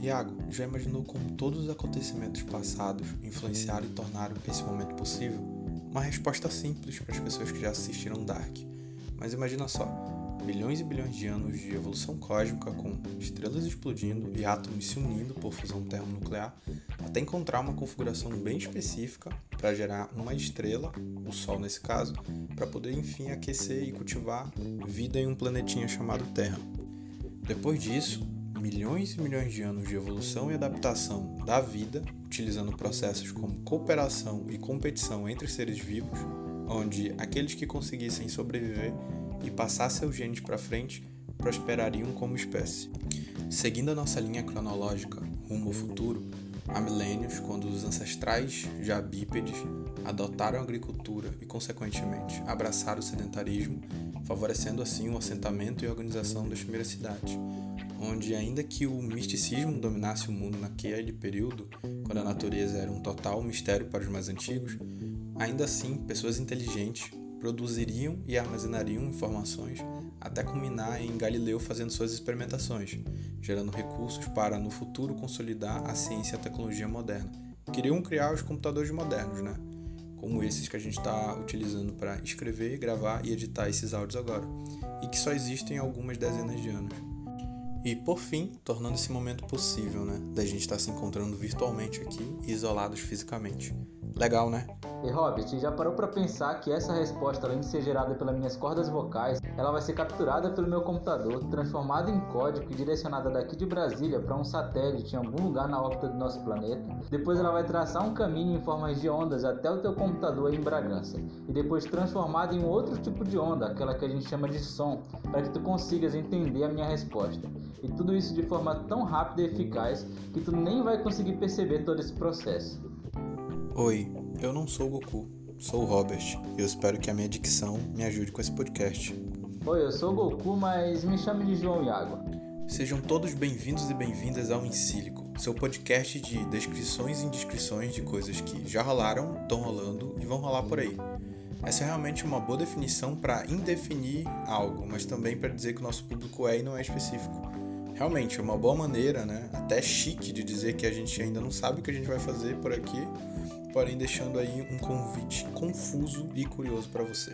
Iago, já imaginou como todos os acontecimentos passados influenciaram e tornaram esse momento possível? Uma resposta simples para as pessoas que já assistiram Dark. Mas imagina só, bilhões e bilhões de anos de evolução cósmica com estrelas explodindo e átomos se unindo por fusão termonuclear, até encontrar uma configuração bem específica para gerar uma estrela, o Sol nesse caso, para poder enfim aquecer e cultivar vida em um planetinha chamado Terra. Depois disso, milhões e milhões de anos de evolução e adaptação da vida, utilizando processos como cooperação e competição entre seres vivos, onde aqueles que conseguissem sobreviver e passar seus genes para frente prosperariam como espécie. Seguindo a nossa linha cronológica rumo ao futuro, há milênios, quando os ancestrais já bípedes adotaram a agricultura e, consequentemente, abraçaram o sedentarismo, favorecendo assim o assentamento e organização das primeiras cidades, onde, ainda que o misticismo dominasse o mundo naquele período, quando a natureza era um total mistério para os mais antigos, ainda assim pessoas inteligentes produziriam e armazenariam informações até culminar em Galileu fazendo suas experimentações, gerando recursos para no futuro consolidar a ciência e a tecnologia moderna. Queriam criar os computadores modernos, né? Como esses que a gente está utilizando para escrever, gravar e editar esses áudios agora, e que só existem algumas dezenas de anos. E por fim, tornando esse momento possível, né? Da gente estar tá se encontrando virtualmente aqui e isolados fisicamente. Legal, né? E Hobbit, já parou para pensar que essa resposta, além de ser gerada pelas minhas cordas vocais, ela vai ser capturada pelo meu computador, transformada em código e direcionada daqui de Brasília para um satélite em algum lugar na órbita do nosso planeta. Depois ela vai traçar um caminho em formas de ondas até o teu computador em Bragança, e depois transformada em outro tipo de onda, aquela que a gente chama de som, para que tu consigas entender a minha resposta. E tudo isso de forma tão rápida e eficaz que tu nem vai conseguir perceber todo esse processo. Oi, eu não sou o Goku, sou o Robert e eu espero que a minha dicção me ajude com esse podcast. Oi, eu sou o Goku, mas me chame de João Iago. Sejam todos bem-vindos e bem-vindas ao Encílico, seu podcast de descrições e indiscrições de coisas que já rolaram, estão rolando e vão rolar por aí. Essa é realmente uma boa definição para indefinir algo, mas também para dizer que o nosso público é e não é específico. Realmente é uma boa maneira, né? Até chique de dizer que a gente ainda não sabe o que a gente vai fazer por aqui, porém deixando aí um convite confuso e curioso para você.